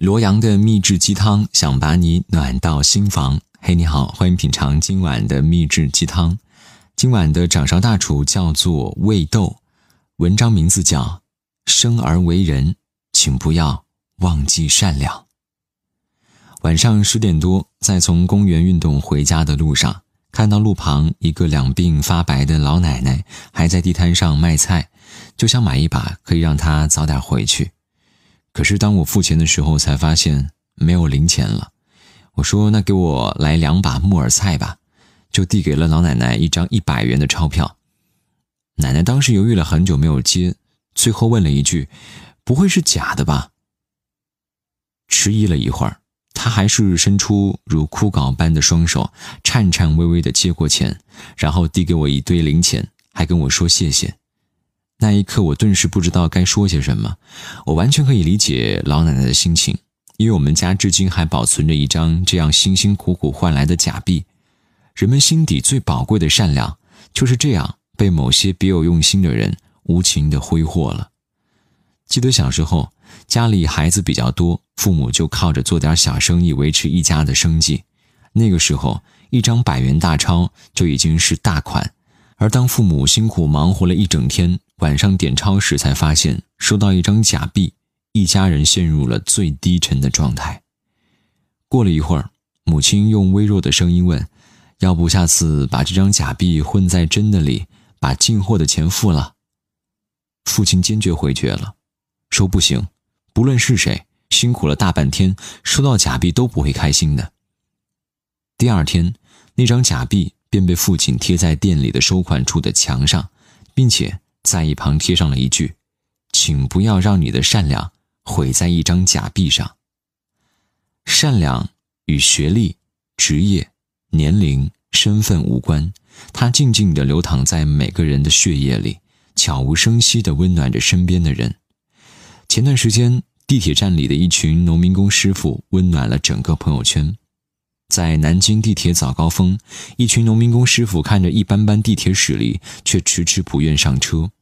罗阳的秘制鸡汤，想把你暖到心房。嘿，你好，欢迎品尝今晚的秘制鸡汤。今晚的掌勺大厨叫做味豆，文章名字叫《生而为人，请不要忘记善良》。晚上十点多，在从公园运动回家的路上，看到路旁一个两鬓发白的老奶奶还在地摊上卖菜，就想买一把，可以让她早点回去。可是当我付钱的时候，才发现没有零钱了。我说：“那给我来两把木耳菜吧。”就递给了老奶奶一张一百元的钞票。奶奶当时犹豫了很久没有接，最后问了一句：“不会是假的吧？”迟疑了一会儿，她还是伸出如枯槁般的双手，颤颤巍巍地接过钱，然后递给我一堆零钱，还跟我说谢谢。那一刻，我顿时不知道该说些什么。我完全可以理解老奶奶的心情，因为我们家至今还保存着一张这样辛辛苦苦换来的假币。人们心底最宝贵的善良，就是这样被某些别有用心的人无情的挥霍了。记得小时候，家里孩子比较多，父母就靠着做点小生意维持一家的生计。那个时候，一张百元大钞就已经是大款。而当父母辛苦忙活了一整天，晚上点钞时，才发现收到一张假币，一家人陷入了最低沉的状态。过了一会儿，母亲用微弱的声音问：“要不下次把这张假币混在真的里，把进货的钱付了？”父亲坚决回绝了，说：“不行，不论是谁，辛苦了大半天，收到假币都不会开心的。”第二天，那张假币。便被父亲贴在店里的收款处的墙上，并且在一旁贴上了一句：“请不要让你的善良毁在一张假币上。”善良与学历、职业、年龄、身份无关，它静静地流淌在每个人的血液里，悄无声息地温暖着身边的人。前段时间，地铁站里的一群农民工师傅温暖了整个朋友圈。在南京地铁早高峰，一群农民工师傅看着一班班地铁驶离，却迟迟不愿上车。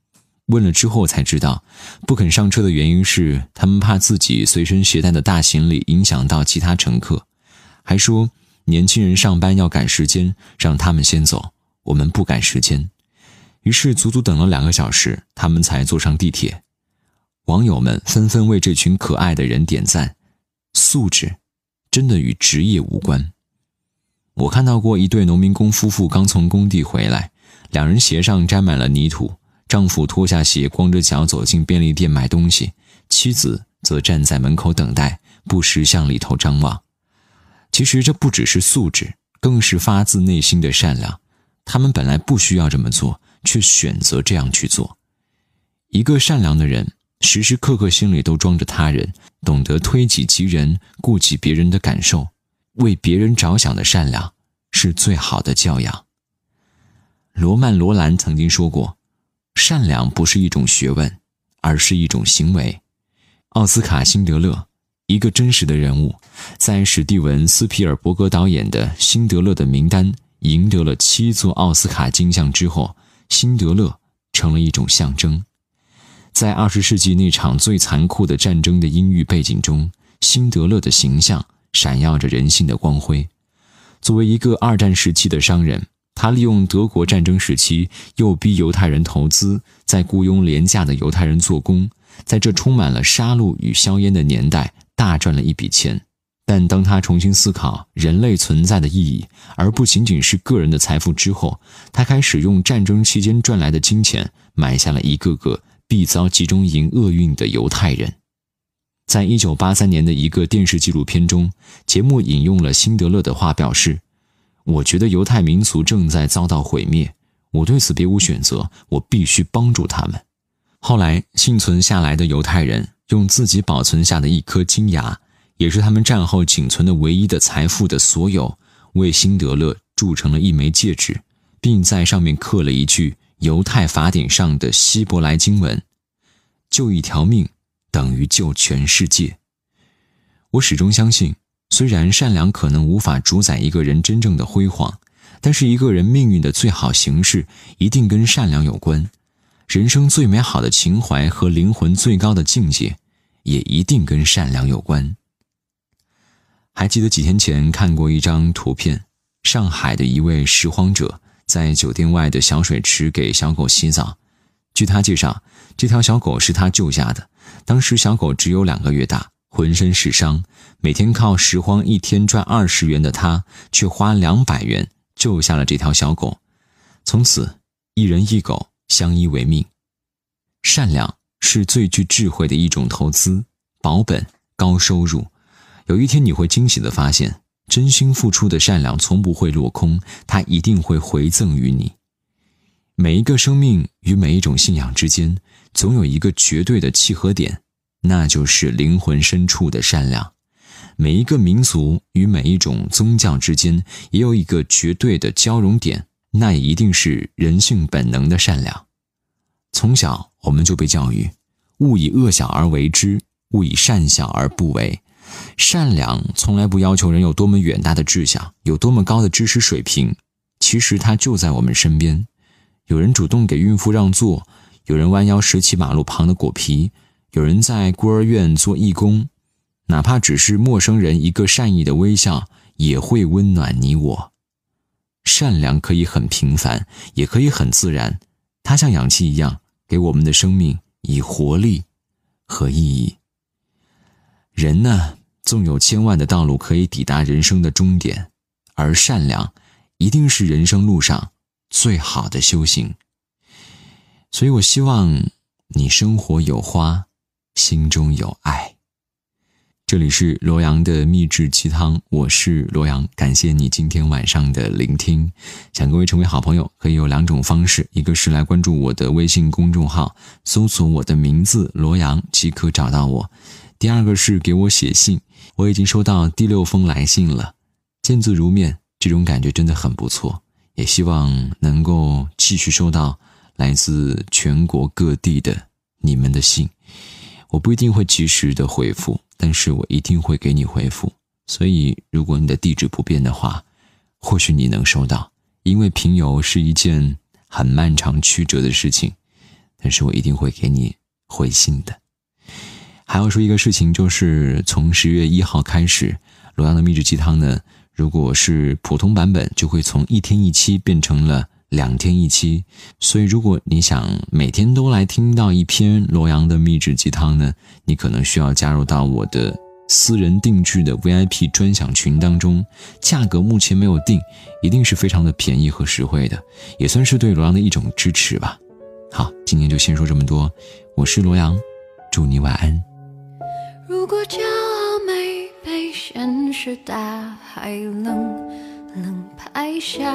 问了之后才知道，不肯上车的原因是他们怕自己随身携带的大行李影响到其他乘客，还说年轻人上班要赶时间，让他们先走，我们不赶时间。于是足足等了两个小时，他们才坐上地铁。网友们纷纷为这群可爱的人点赞，素质真的与职业无关。我看到过一对农民工夫妇刚从工地回来，两人鞋上沾满了泥土，丈夫脱下鞋，光着脚走进便利店买东西，妻子则站在门口等待，不时向里头张望。其实这不只是素质，更是发自内心的善良。他们本来不需要这么做，却选择这样去做。一个善良的人，时时刻刻心里都装着他人，懂得推己及人，顾及别人的感受。为别人着想的善良，是最好的教养。罗曼·罗兰曾经说过：“善良不是一种学问，而是一种行为。”奥斯卡·辛德勒，一个真实的人物，在史蒂文·斯皮尔伯格导演的《辛德勒的名单》赢得了七座奥斯卡金像之后，辛德勒成了一种象征。在二十世纪那场最残酷的战争的阴郁背景中，辛德勒的形象。闪耀着人性的光辉。作为一个二战时期的商人，他利用德国战争时期诱逼犹太人投资，在雇佣廉价的犹太人做工，在这充满了杀戮与硝烟的年代，大赚了一笔钱。但当他重新思考人类存在的意义，而不仅仅是个人的财富之后，他开始用战争期间赚来的金钱，买下了一个个必遭集中营厄运的犹太人。在一九八三年的一个电视纪录片中，节目引用了辛德勒的话，表示：“我觉得犹太民族正在遭到毁灭，我对此别无选择，我必须帮助他们。”后来，幸存下来的犹太人用自己保存下的一颗金牙，也是他们战后仅存的唯一的财富的所有，为辛德勒铸成了一枚戒指，并在上面刻了一句犹太法典上的希伯来经文：“救一条命。”等于救全世界。我始终相信，虽然善良可能无法主宰一个人真正的辉煌，但是一个人命运的最好形式一定跟善良有关。人生最美好的情怀和灵魂最高的境界，也一定跟善良有关。还记得几天前看过一张图片，上海的一位拾荒者在酒店外的小水池给小狗洗澡。据他介绍，这条小狗是他救下的，当时小狗只有两个月大，浑身是伤，每天靠拾荒一天赚二十元的他，却花两百元救下了这条小狗。从此，一人一狗相依为命。善良是最具智慧的一种投资，保本高收入。有一天你会惊喜地发现，真心付出的善良从不会落空，它一定会回赠于你。每一个生命与每一种信仰之间，总有一个绝对的契合点，那就是灵魂深处的善良。每一个民族与每一种宗教之间，也有一个绝对的交融点，那也一定是人性本能的善良。从小我们就被教育，勿以恶小而为之，勿以善小而不为。善良从来不要求人有多么远大的志向，有多么高的知识水平。其实它就在我们身边。有人主动给孕妇让座，有人弯腰拾起马路旁的果皮，有人在孤儿院做义工。哪怕只是陌生人一个善意的微笑，也会温暖你我。善良可以很平凡，也可以很自然。它像氧气一样，给我们的生命以活力和意义。人呢，纵有千万的道路可以抵达人生的终点，而善良，一定是人生路上最好的修行。所以我希望你生活有花，心中有爱。这里是罗阳的秘制鸡汤，我是罗阳，感谢你今天晚上的聆听。想各位成为好朋友，可以有两种方式：一个是来关注我的微信公众号，搜索我的名字罗阳即可找到我。第二个是给我写信，我已经收到第六封来信了，见字如面，这种感觉真的很不错。也希望能够继续收到来自全国各地的你们的信，我不一定会及时的回复，但是我一定会给你回复。所以，如果你的地址不变的话，或许你能收到，因为平邮是一件很漫长曲折的事情，但是我一定会给你回信的。还要说一个事情，就是从十月一号开始，罗阳的秘制鸡汤呢，如果是普通版本，就会从一天一期变成了两天一期。所以，如果你想每天都来听到一篇罗阳的秘制鸡汤呢，你可能需要加入到我的私人定制的 VIP 专享群当中。价格目前没有定，一定是非常的便宜和实惠的，也算是对罗阳的一种支持吧。好，今天就先说这么多，我是罗阳，祝你晚安。如果骄傲没被现实大海冷冷拍下，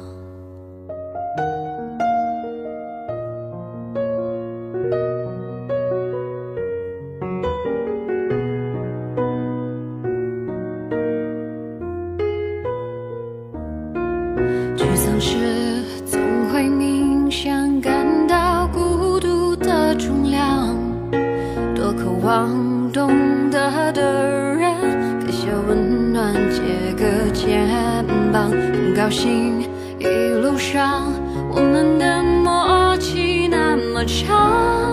懂得的人，给些温暖，借个肩膀，很高兴一路上我们的默契那么长，